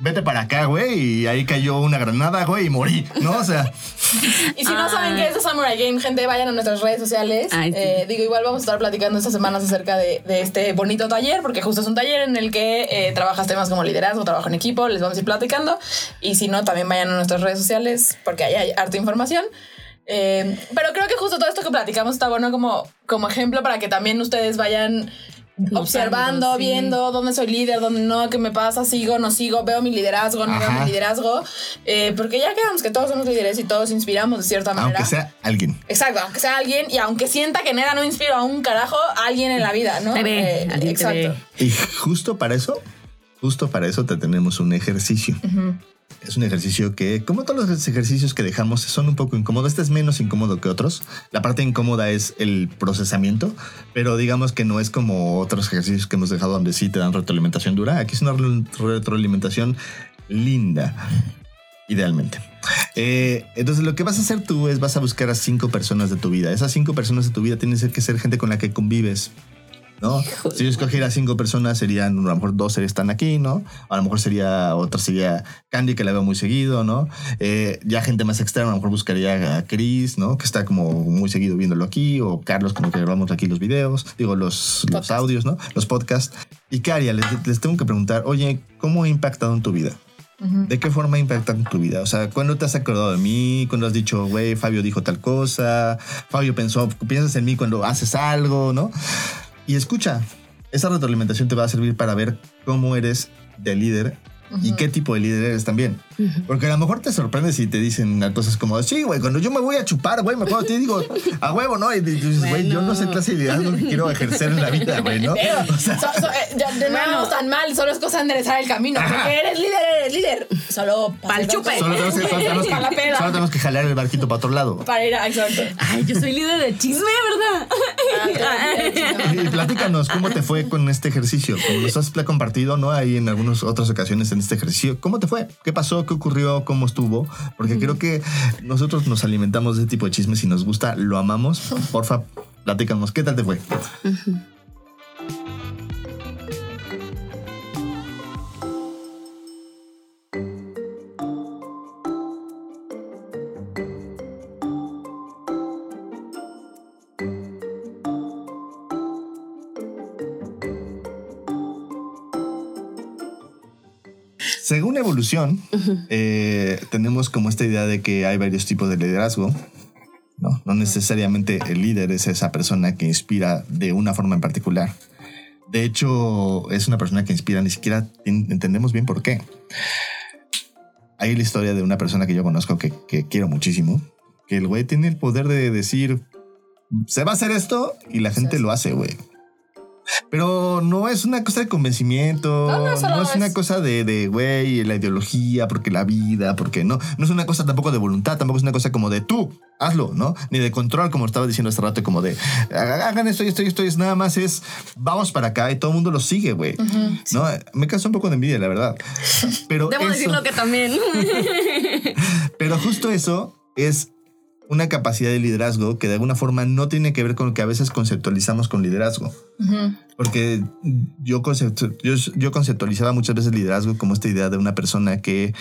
vete para acá, güey, y ahí cayó una granada, güey, y morí, ¿no? O sea, [laughs] Y si no saben qué es The Samurai Game, gente, vayan a nuestras redes sociales. Ay, sí. Eh, digo, igual vamos a estar platicando estas semanas acerca de, de este bonito taller, porque justo es un taller en el que eh, trabajas temas como liderazgo, trabajo en equipo, les vamos a ir platicando. Y si no, también vayan a nuestras redes sociales, porque ahí hay harta información. Eh, pero creo que justo todo esto que platicamos está bueno como, como ejemplo para que también ustedes vayan observando, sí. viendo dónde soy líder, dónde no, qué me pasa, sigo, no sigo, veo mi liderazgo, no veo mi liderazgo, eh, porque ya quedamos que todos somos líderes y todos inspiramos de cierta manera. aunque sea alguien. Exacto, aunque sea alguien y aunque sienta que neta no inspiro a un carajo, a alguien en la vida, ¿no? Te ve, Eh, te exacto. ve. Y justo para eso, justo para eso te tenemos un ejercicio. Es un ejercicio que, como todos los ejercicios que dejamos, son un poco incómodos. Este es menos incómodo que otros. La parte incómoda es el procesamiento, pero digamos que no es como otros ejercicios que hemos dejado donde sí te dan retroalimentación dura. Aquí es una re- retroalimentación linda, idealmente. Eh, entonces lo que vas a hacer tú es vas a buscar a cinco personas de tu vida. Esas cinco personas de tu vida tienen que ser gente con la que convives. ¿No? Si yo escogiera cinco personas, serían, a lo mejor dos están aquí, ¿no? A lo mejor sería, otra sería Candy, que la veo muy seguido, ¿no? Eh, ya gente más externa, a lo mejor buscaría a Chris, ¿no? Que está como muy seguido viéndolo aquí, o Carlos, como que grabamos aquí los videos, digo, los, los audios, ¿no? Los podcasts. Y haría, les, les tengo que preguntar, oye, ¿cómo ha impactado en tu vida? ¿De qué forma ha impactado en tu vida? O sea, ¿cuándo te has acordado de mí? ¿Cuándo has dicho, güey, Fabio dijo tal cosa? Fabio pensó, piensas en mí cuando haces algo, ¿no? Y escucha, esa retroalimentación te va a servir para ver cómo eres de líder y qué tipo de líder eres también. Porque a lo mejor te sorprendes si te dicen cosas como, sí, güey, cuando yo me voy a chupar, güey, me acuerdo, te digo, a huevo, ¿no? Y dices, güey, yo no sé clase de liderazgo que quiero ejercer en la vida, güey, ¿no? O sea, so- so- eh, ya, no Bueno. tan mal, solo es cosa de enderezar el camino. Porque eres líder, eres líder. Solo Pa'l chupe. solo tenemos que, solo tenemos que- [laughs] Para la peda. solo tenemos que jalar el barquito para otro lado. Para ir a. Exacto. Ay, yo soy líder de chisme, ¿verdad? Y platícanos cómo te fue con este ejercicio. Como nos has compartido, ¿no? Ahí en algunas otras ocasiones en este ejercicio. ¿Cómo te fue? ¿Qué pasó? ¿Qué ocurrió? ¿Cómo estuvo? Porque creo que nosotros nos alimentamos de ese tipo de chismes y nos gusta, lo amamos. [laughs] Porfa, platícanos. ¿Qué tal te fue? Según evolución, eh, tenemos como esta idea de que hay varios tipos de liderazgo. No, no necesariamente el líder es esa persona que inspira de una forma en particular. De hecho, es una persona que inspira, ni siquiera en- entendemos bien por qué. Hay la historia de una persona que yo conozco que, que quiero muchísimo, que el güey tiene el poder de decir, se va a hacer esto y la gente lo hace, güey. Pero no es una cosa de convencimiento, No, no, no, solo es una cosa de, de, güey, la ideología, porque la vida, porque no. No es una cosa tampoco de voluntad, tampoco es una cosa como de tú, hazlo, ¿no? Ni de control, como estaba diciendo hace rato, como de hagan esto y esto y esto, y es nada más es vamos para acá y todo el mundo lo sigue, güey. ¿No? Me causa un poco de envidia, la verdad. [laughs] Pero Debo eso- decirlo que también. [laughs] [laughs] pero justo eso es una capacidad de liderazgo que de alguna forma no tiene que ver con lo que a veces conceptualizamos con liderazgo. Porque yo, conceptu- yo, yo conceptualizaba muchas veces liderazgo como esta idea de una persona que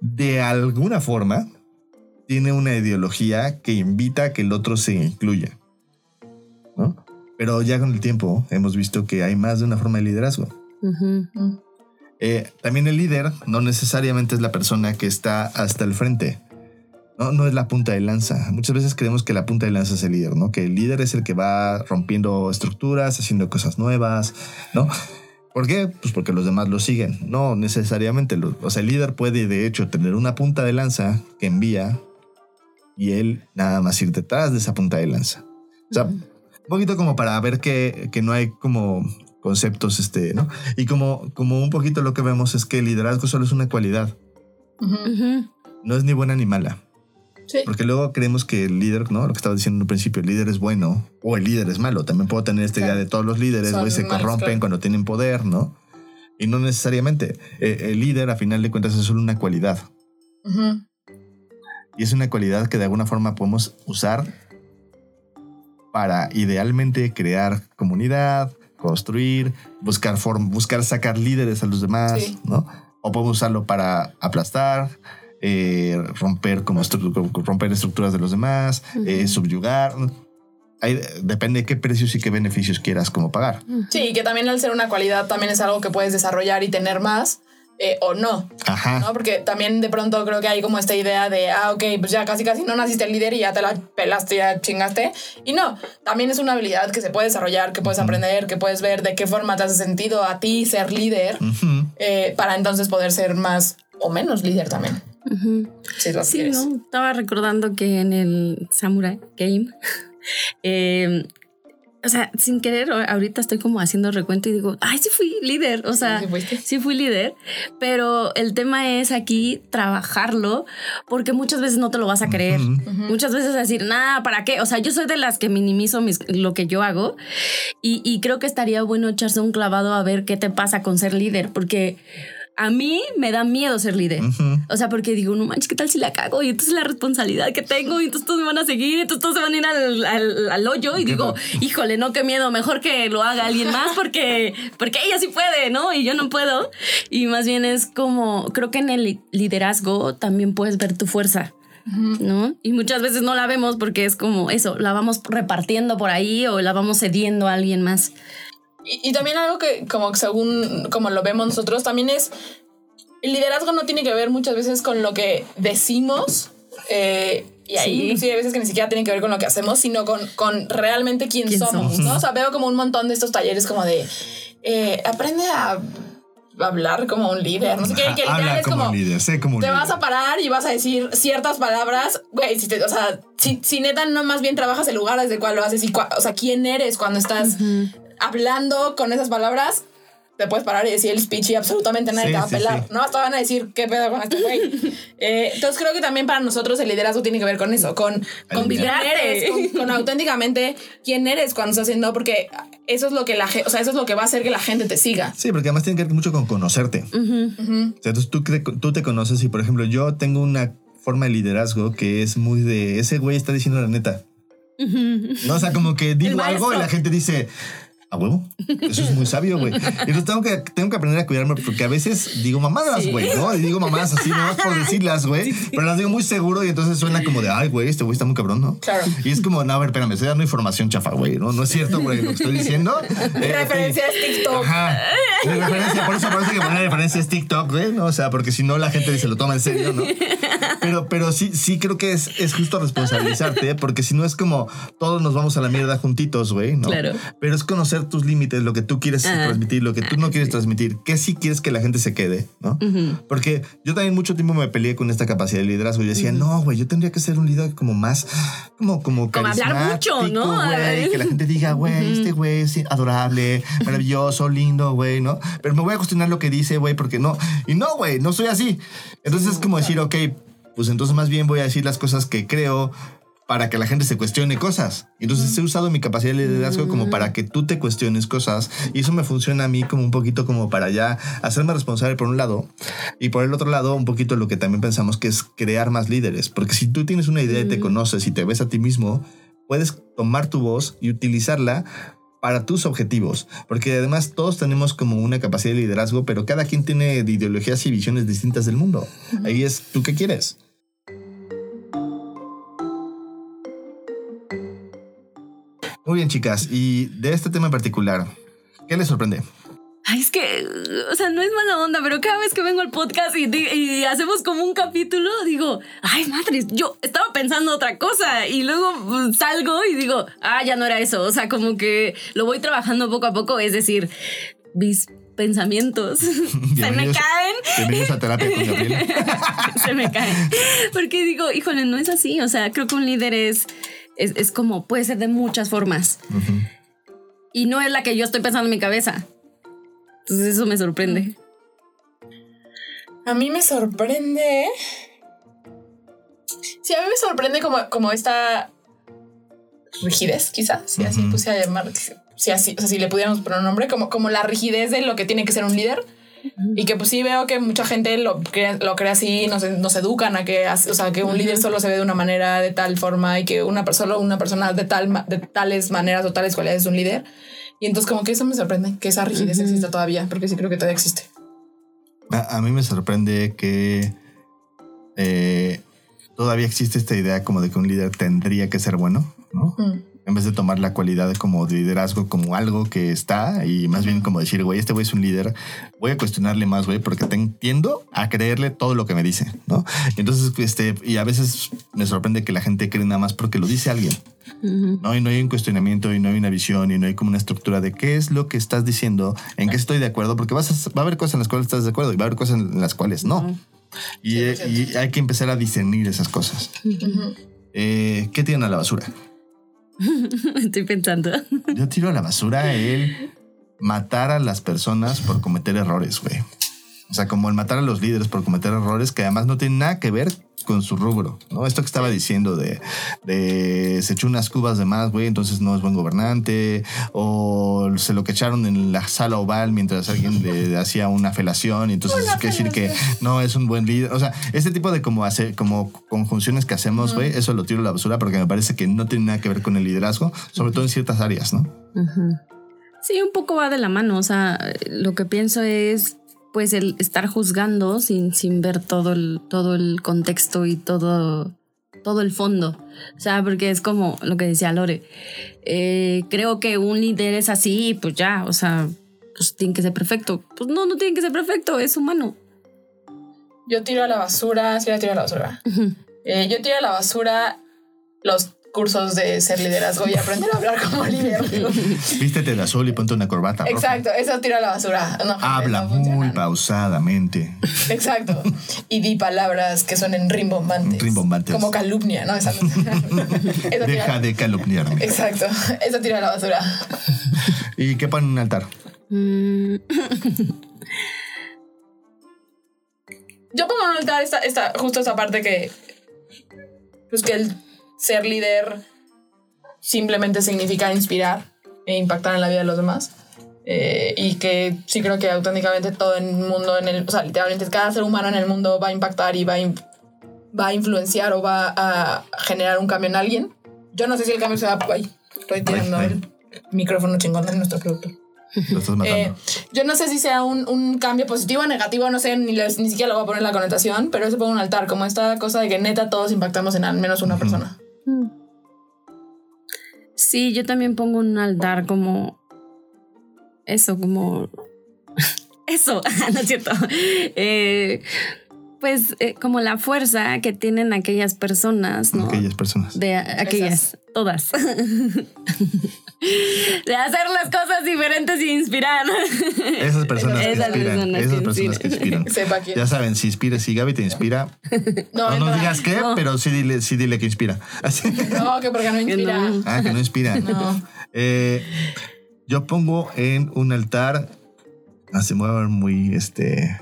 de alguna forma tiene una ideología que invita a que el otro se incluya. ¿no? Pero ya con el tiempo hemos visto que hay más de una forma de liderazgo. Eh, también el líder no necesariamente es la persona que está hasta el frente. No, no es la punta de lanza. Muchas veces creemos que la punta de lanza es el líder, ¿no? Que el líder es el que va rompiendo estructuras, haciendo cosas nuevas, ¿no? ¿Por qué? Pues porque los demás lo siguen. No necesariamente. Lo- o sea, el líder puede, de hecho, tener una punta de lanza que envía y él nada más ir detrás de esa punta de lanza. O sea, un poquito como para ver que, que no hay como conceptos, este, ¿no? Y como, como un poquito lo que vemos es que el liderazgo solo es una cualidad, no es ni buena ni mala. Sí. Porque luego creemos que el líder, ¿no? Lo que estaba diciendo en un principio, el líder es bueno o el líder es malo. También puedo tener esta idea Claro. de todos los líderes, güey, se malos, corrompen claro. cuando tienen poder, ¿no? Y no necesariamente. Eh, el líder, a final de cuentas, es solo una cualidad. Ujú. Y es una cualidad que de alguna forma podemos usar para idealmente crear comunidad, construir, buscar, buscar sacar líderes a los demás, Sí. ¿no? O podemos usarlo para aplastar, eh, romper, como estru- romper estructuras de los demás, eh, subyugar. Hay- depende de qué precios y qué beneficios quieras como pagar. Sí, que también al ser una cualidad también es algo que puedes desarrollar y tener más eh, o no, Ajá. ¿no? Porque también de pronto creo que hay como esta idea de, ah, ok, pues ya casi casi no naciste líder y ya te la pelaste, ya chingaste. Y no, también es una habilidad que se puede desarrollar, que puedes aprender, que puedes ver de qué forma te hace sentido a ti ser líder Ujú. eh, para entonces poder ser más o menos líder también. Ujú. Si lo Sí. ¿no? Estaba recordando que en el Samurai Game, [laughs] eh, o sea, sin querer, ahorita estoy como haciendo recuento y digo, ay, sí fui líder, o sea, Sí, fui líder, pero el tema es aquí trabajarlo porque muchas veces no te lo vas a creer. Muchas veces decir, nada, ¿para qué? O sea, yo soy de las que minimizo mis- lo que yo hago y, y creo que estaría bueno echarse un clavado a ver qué te pasa con ser líder, porque a mí me da miedo ser líder. O sea, porque digo, no manches, ¿qué tal si la cago? Y entonces la responsabilidad que tengo, y entonces todos me van a seguir, y entonces todos se van a ir al, al- al hoyo. Y ¿Qué digo, tal? híjole, no, qué miedo, mejor que lo haga alguien más porque, porque ella sí puede, ¿no? Y yo no puedo. Y más bien es como, creo que en el li- liderazgo también puedes ver tu fuerza. ¿No? Y muchas veces no la vemos porque es como eso, la vamos repartiendo por ahí o la vamos cediendo a alguien más. Y, y también algo que, como según como lo vemos nosotros, también es el liderazgo no tiene que ver muchas veces con lo que decimos. eh, y ahí Sí. inclusive hay veces que ni siquiera tiene que ver con lo que hacemos, sino con, con realmente quién, ¿Quién somos, somos? ¿no? O sea, veo como un montón de estos talleres como de eh, aprende a hablar como un líder, no sé qué, que Habla es como, como un líder, sé como un te líder. vas a parar y vas a decir ciertas palabras, güey, si te, o sea, si, si neta no más bien trabajas el lugar desde el cual lo haces y, cua- o sea, quién eres cuando estás hablando con esas palabras, te puedes parar y decir el speech y absolutamente nadie Sí, te va a pelar, sí. ¿no? Hasta van a decir, ¿qué pedo con este güey? [laughs] Eh, entonces creo que también para nosotros el liderazgo tiene que ver con eso, con, con quién eres, con, [laughs] con auténticamente quién eres cuando estás haciendo, porque eso es lo que la gente, o sea, eso es lo que va a hacer que la gente te siga. Sí, porque además tiene que ver mucho con conocerte. O sea, entonces tú, tú te conoces y, por ejemplo, yo tengo una forma de liderazgo que es muy de ese güey está diciendo la neta. No, o sea, como que digo algo y la gente dice, a huevo. Eso es muy sabio, güey. Entonces tengo que, tengo que aprender a cuidarme porque a veces digo mamadas, Sí. güey, ¿no? Y digo mamadas así, no por [laughs] decirlas, güey. Pero las digo muy seguro y entonces suena como de, ay, güey, este güey está muy cabrón, ¿no? Claro. Y es como, no, a ver, espérame, estoy dando información chafa, güey, ¿no? No es cierto, güey, lo que estoy diciendo. [laughs] Eh, Referencia es TikTok. Ajá. Referencia, por eso parece que poner referencia es TikTok, güey, ¿no? O sea, porque si no la gente se lo toma en serio, ¿no? Pero, pero sí, sí creo que es, es justo responsabilizarte, porque si no es como todos nos vamos a la mierda juntitos, güey, ¿no? Claro. Pero es conocer tus límites, lo que tú quieres Ah. transmitir, lo que tú no quieres transmitir, qué sí quieres que la gente se quede, ¿no? Porque yo también mucho tiempo me peleé con esta capacidad de liderazgo. Yo decía, no, güey, yo tendría que ser un líder como más, como, como, Como hablar mucho, ¿no? güey, que la gente diga, güey, este güey es adorable, maravilloso, lindo, güey, ¿no? Pero me voy a cuestionar lo que dice, güey, porque no. Y no, güey, no soy así. Entonces es como decir, ok, pues entonces más bien voy a decir las cosas que creo para que la gente se cuestione cosas. Entonces he usado mi capacidad de liderazgo como para que tú te cuestiones cosas y eso me funciona a mí como un poquito como para ya hacerme responsable por un lado y por el otro lado un poquito lo que también pensamos que es crear más líderes. Porque si tú tienes una idea y te conoces y te ves a ti mismo, puedes tomar tu voz y utilizarla para tus objetivos, porque además todos tenemos como una capacidad de liderazgo, pero cada quien tiene ideologías y visiones distintas del mundo. Ahí es tú qué quieres. Muy bien, chicas, y de este tema en particular, ¿qué les sorprende? Ay, es que, o sea, no es mala onda, pero cada vez que vengo al podcast y, hacemos como un capítulo, digo, ay, madre, yo estaba pensando otra cosa y luego pues, salgo y digo, ah, ya no era eso. O sea, como que lo voy trabajando poco a poco, es decir, mis pensamientos [laughs] se me caen. Bienvenidos a terapia con Gabriel. [laughs] se me caen. Porque digo, híjole, no es así. O sea, creo que un líder es, es, es como, puede ser de muchas formas. Y no es la que yo estoy pensando en mi cabeza. Entonces eso me sorprende. A mí me sorprende. Sí, a mí me sorprende como, como esta rigidez, quizás, si así puse a llamar, si así, o sea, si le pudiéramos poner un nombre, como, como la rigidez de lo que tiene que ser un líder. Y que pues sí veo que mucha gente lo cree, lo cree así, nos, nos educan a que, o sea, que un líder solo se ve de una manera, de tal forma, y que una, solo una persona de, tal, de tales maneras o tales cualidades es un líder. Y entonces como que eso me sorprende, que esa rigidez exista todavía, porque sí creo que todavía existe. A, a mí me sorprende que eh, todavía existe esta idea como de que un líder tendría que ser bueno, ¿no? En vez de tomar la cualidad como de liderazgo como algo que está y más bien como decir, güey, este güey es un líder, voy a cuestionarle más, güey, porque te entiendo a creerle todo lo que me dice, ¿no? Y entonces, este, y a veces me sorprende que la gente cree nada más porque lo dice alguien, ¿no? Y no hay un cuestionamiento y no hay una visión y no hay como una estructura de qué es lo que estás diciendo, en qué estoy de acuerdo, porque vas a- va a haber cosas en las cuales estás de acuerdo y va a haber cosas en las cuales no. Y, eh, y hay que empezar a discernir esas cosas. Eh, ¿Qué tiran a la basura? [laughs] Estoy pensando. Yo tiro a la basura el matar a las personas por cometer errores, güey. O sea, como el matar a los líderes por cometer errores que además no tienen nada que ver con su rubro, ¿no? Esto que estaba diciendo de, de se echó unas cubas de más, güey, entonces no es buen gobernante, o se lo que echaron en la sala oval mientras alguien le [laughs] hacía una felación, y entonces es que decir que no es un buen líder. O sea, este tipo de como, hace, como conjunciones que hacemos, güey, eso lo tiro a la basura porque me parece que no tiene nada que ver con el liderazgo, sobre todo en ciertas áreas, ¿no? Sí, un poco va de la mano. O sea, lo que pienso es pues el estar juzgando sin, sin ver todo el, todo el contexto y todo, todo el fondo. O sea, porque es como lo que decía Lore. Eh, creo que un líder es así, pues ya, o sea, pues tiene que ser perfecto. Pues no, no tiene que ser perfecto, es humano. Yo tiro a la basura, sí la tiro a la basura. Eh, yo tiro a la basura los cursos de ser liderazgo y aprender a hablar como [laughs] líder. Vístete de azul y ponte una corbata. roja. Exacto, eso tiro a la basura. No, Habla no muy pausadamente. Exacto. Y di palabras que suenen rimbombantes. Rimbombantes. Como calumnia, ¿no? Esa, [laughs] eso Deja tira, de calumniarme. Exacto. Eso tiro a la basura. ¿Y qué ponen en un altar? Mm, [laughs] Yo pongo en un altar esta, esta, justo esta parte que. Pues que el ser líder simplemente significa inspirar e impactar en la vida de los demás. Eh, y que sí creo que auténticamente todo el mundo, en el, o sea, literalmente cada ser humano en el mundo va a impactar y va a, va a influenciar o va a generar un cambio en alguien. Yo no sé si el cambio se va. Ay, estoy tirando Ay, ay. el micrófono chingón de nuestro producto. Lo estás matando. Eh, yo no sé si sea un, un cambio positivo o negativo, no sé, ni, les- ni siquiera le voy a poner la connotación, pero eso pongo un altar, como esta cosa de que neta todos impactamos en al menos una persona. Sí, yo también pongo un altar como eso, como [laughs] eso, [laughs] no es cierto. Eh, pues eh, como la fuerza que tienen aquellas personas, ¿no? Aquellas personas. De aquellas, todas. [laughs] de hacer las cosas diferentes y inspirar. Esas personas que Esas inspiran. personas Esas que personas que inspiran. [laughs] Sepa quién. Ya saben, si inspira, si Gaby te inspira, [laughs] No, no nos no, digas qué, No. pero sí dile, sí dile que inspira. Así. no, que porque no inspira. no. Ah, que no inspira. No. Eh, yo pongo en un altar. Así me voy a ver muy este.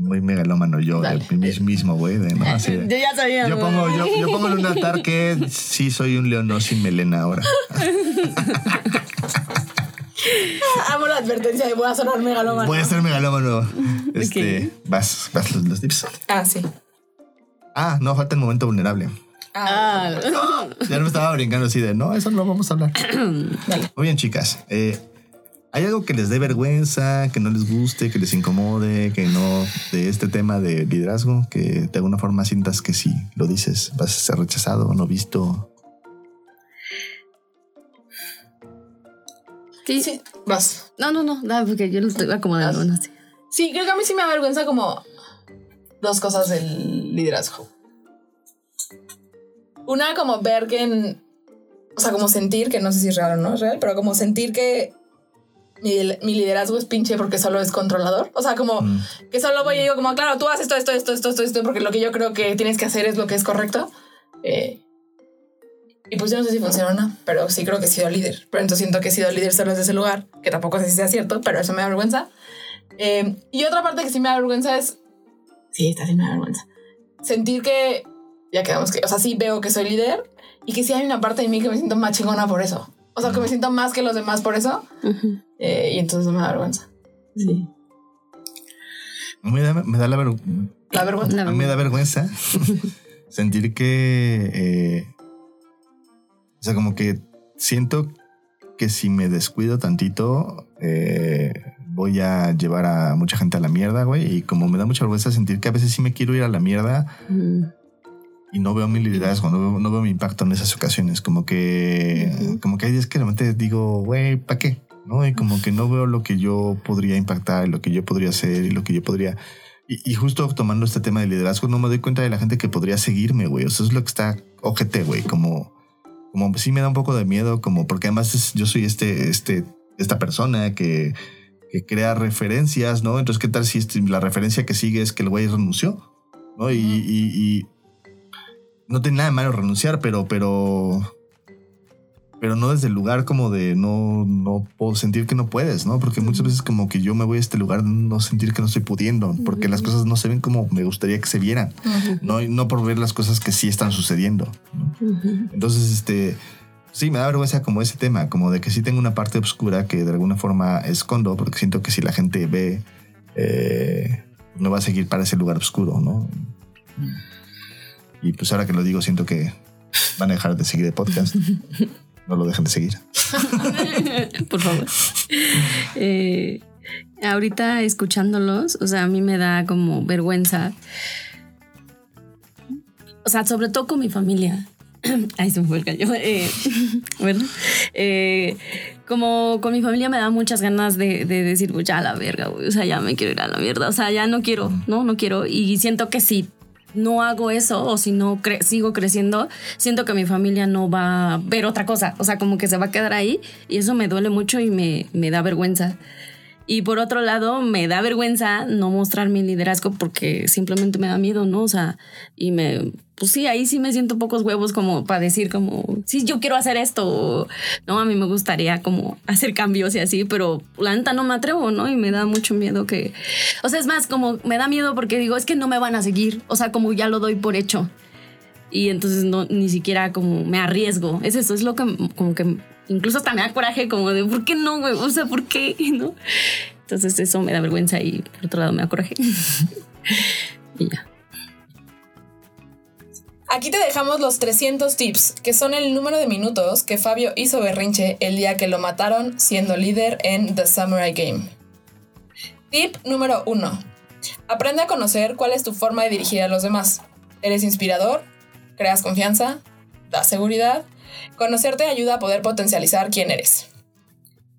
Muy megalómano yo, Dale. el mis- mismo, güey. de, ¿no? Así de- [laughs] Yo ya sabía. yo pongo, yo, yo pongo en un altar que sí soy un león no sin melena ahora. [laughs] Amo la advertencia de voy a sonar megalómano. Voy a ser megalómano. Este, vas, vas los, los tips. Ah, sí. Ah, no, falta el momento vulnerable. Ah, Ya no me estaba brincando así de, no, eso no vamos a hablar. [coughs] Dale. Muy bien, chicas. Eh, ¿Hay algo que les dé vergüenza, que no les guste, que les incomode, que no de este tema de liderazgo, que de alguna forma sientas que si lo dices vas a ser rechazado, no visto? sí. Sí, vas. No, no, no, da, porque yo lo estoy acomodando. ¿no? Sí. Sí, creo que a mí sí me da vergüenza como dos cosas del liderazgo. Una, como ver que en. O sea, como sentir que no sé si es real o no es real, pero como sentir que mi, mi liderazgo es pinche porque solo es controlador. O sea, como Mm. que solo voy y digo, como, claro, tú haces esto, esto, esto, esto, esto, esto, porque lo que yo creo que tienes que hacer es lo que es correcto. Eh, y pues yo no sé si funciona o no, pero sí creo que he sido líder. Pero entonces siento que he sido líder solo desde ese lugar, que tampoco sé si sea cierto, pero eso me da vergüenza. Eh, y otra parte que sí me da vergüenza es. Sí, esta sí me da vergüenza. Sentir que. Ya quedamos que. O sea, sí veo que soy líder y que sí hay una parte de mí que me siento más chingona por eso. O sea, que me siento más que los demás por eso. Ujú. Eh, y entonces me da vergüenza. Sí. Me da, me da la ver- La vergüenza. La me da vergüenza [laughs] sentir que, eh, o sea, como que siento que si me descuido tantito, eh, voy a llevar a mucha gente a la mierda, güey. Y como me da mucha vergüenza sentir que a veces sí me quiero ir a la mierda Mm. y no veo mi liderazgo, no veo, no veo mi impacto en esas ocasiones. Como que, como que hay días que realmente digo, güey, ¿para qué? ¿No? Y como que no veo lo que yo podría impactar, lo que yo podría hacer y lo que yo podría. Y, y justo tomando este tema de liderazgo, no me doy cuenta de la gente que podría seguirme, güey. Eso es lo que está ojete, güey. Como, como sí me da un poco de miedo, como porque además es- yo soy este, este, esta persona que, que crea referencias, ¿no? Entonces, ¿qué tal si este- la referencia que sigue es que el güey renunció? ¿No? Y, y- y no tiene nada de malo renunciar, pero, pero, pero no desde el lugar como de no, no puedo sentir que no puedes, ¿no? Porque muchas veces como que yo me voy a este lugar de no sentir que no estoy pudiendo, porque las cosas no se ven como me gustaría que se vieran, no, no por ver las cosas que sí están sucediendo. Entonces, este, sí, me da vergüenza como ese tema, como de que sí tengo una parte oscura que de alguna forma escondo, porque siento que si la gente ve, eh, no va a seguir para ese lugar oscuro, ¿no? Y pues ahora que lo digo, siento que van a dejar de seguir el podcast. [laughs] No lo dejen de seguir. [laughs] Por favor. Eh, ahorita escuchándolos, o sea, a mí me da como vergüenza. O sea, sobre todo con mi familia. [clears throat] Ay, se me fue el gallo. Eh, [laughs] bueno, eh, como con mi familia me da muchas ganas de, de decir, pues ya la verga, güey. O sea, ya me quiero ir a la mierda. O sea, ya no quiero, no, no quiero. Y siento que si no hago eso o si no cre- sigo creciendo, siento que mi familia no va a ver otra cosa. O sea, como que se va a quedar ahí y eso me duele mucho y me, me da vergüenza. Y por otro lado, me da vergüenza no mostrar mi liderazgo porque simplemente me da miedo, ¿no? O sea, y me, pues sí, ahí sí me siento pocos huevos como para decir como, sí, yo quiero hacer esto, no, a mí me gustaría como hacer cambios y así, pero la neta no me atrevo, ¿no? Y me da mucho miedo que, o sea, es más, como me da miedo porque digo, es que no me van a seguir, o sea, como ya lo doy por hecho. Y entonces no, ni siquiera como me arriesgo. Es eso, es lo que como que incluso hasta me da coraje como de, ¿por qué no, güey? O sea, ¿por qué? [laughs] ¿No? Entonces eso me da vergüenza y por otro lado me da coraje. [laughs] y ya. Aquí te dejamos los 300 tips, que son el número de minutos que Fabio hizo berrinche el día que lo mataron siendo líder en The Samurai Game. Tip número 1. Aprende a conocer cuál es tu forma de dirigir a los demás. ¿Eres inspirador? ¿Creas confianza? ¿Das seguridad? Conocerte ayuda a poder potencializar quién eres.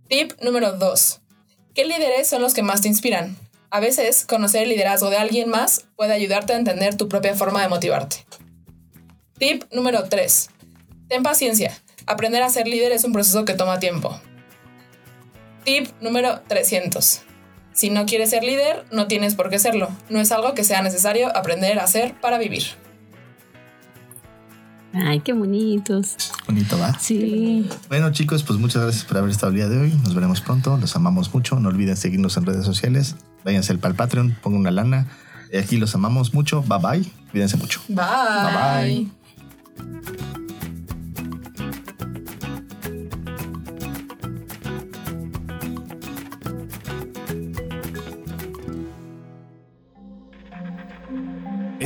Tip número 2. ¿Qué líderes son los que más te inspiran? A veces, conocer el liderazgo de alguien más puede ayudarte a entender tu propia forma de motivarte. Tip número 3. Ten paciencia. Aprender a ser líder es un proceso que toma tiempo. Tip número 300. Si no quieres ser líder, no tienes por qué serlo. No es algo que sea necesario aprender a hacer para vivir. Ay, qué bonitos. Bonito, ¿va? Sí. Bueno, chicos, pues muchas gracias por haber estado el día de hoy. Nos veremos pronto. Los amamos mucho. No olviden seguirnos en redes sociales. Váyanse al Patreon, pongan una lana. Aquí los amamos mucho. Bye bye. Cuídense mucho. Bye. Bye,